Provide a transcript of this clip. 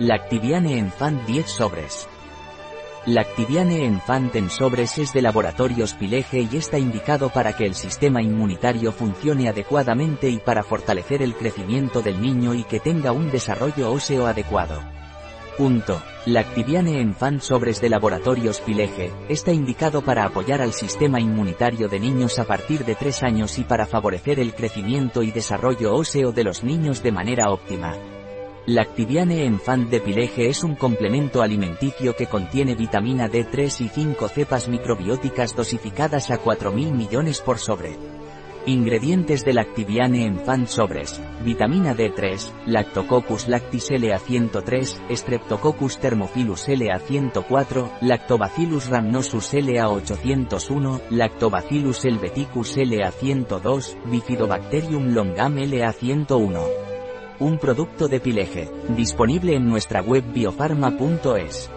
Lactiviane Enfant 10 sobres. Lactiviane Enfant en sobres es de laboratorios Pileje y está indicado para que el sistema inmunitario funcione adecuadamente y para fortalecer el crecimiento del niño y que tenga un desarrollo óseo adecuado. Punto. Lactiviane Enfant sobres de laboratorios Pileje, está indicado para apoyar al sistema inmunitario de niños a partir de 3 años y para favorecer el crecimiento y desarrollo óseo de los niños de manera óptima. Lactiviane Enfant de Pileje es un complemento alimenticio que contiene vitamina D3 y 5 cepas microbióticas dosificadas a 4.000 millones por sobre. Ingredientes de Lactiviane Enfant sobres, vitamina D3, Lactococcus lactis LA103, Streptococcus thermophilus LA104, Lactobacillus rhamnosus LA801, Lactobacillus helveticus LA102, Bifidobacterium longam LA101 un producto de Pileje, disponible en nuestra web biofarma.es.